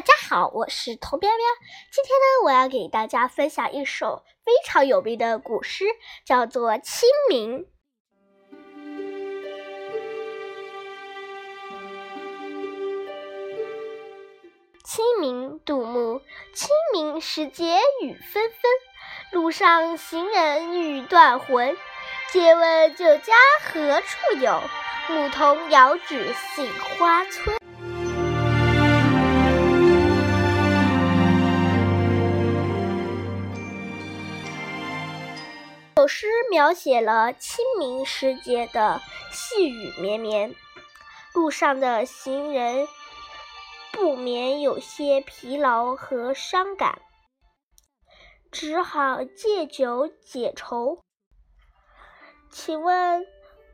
大家好，我是童喵喵。今天呢，我要给大家分享一首非常有名的古诗，叫做《清明》。清明，杜牧。清明时节雨纷纷，路上行人欲断魂。借问酒家何处有？牧童遥指杏花村。诗描写了清明时节的细雨绵绵，路上的行人不免有些疲劳和伤感，只好借酒解愁。请问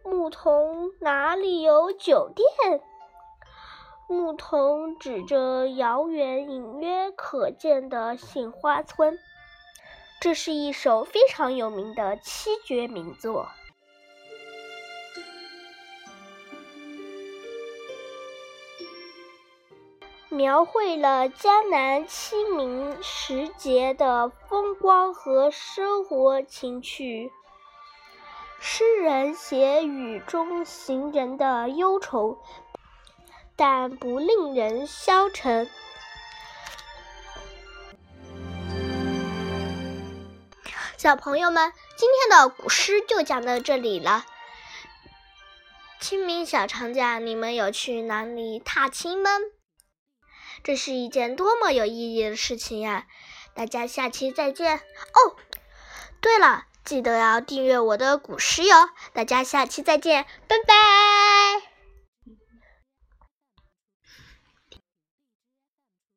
牧童哪里有酒店？牧童指着遥远隐约可见的杏花村。这是一首非常有名的七绝名作，描绘了江南清明时节的风光和生活情趣。诗人写雨中行人的忧愁，但不令人消沉。小朋友们，今天的古诗就讲到这里了。清明小长假，你们有去哪里踏青吗？这是一件多么有意义的事情呀！大家下期再见哦。对了，记得要订阅我的古诗哟。大家下期再见，拜拜。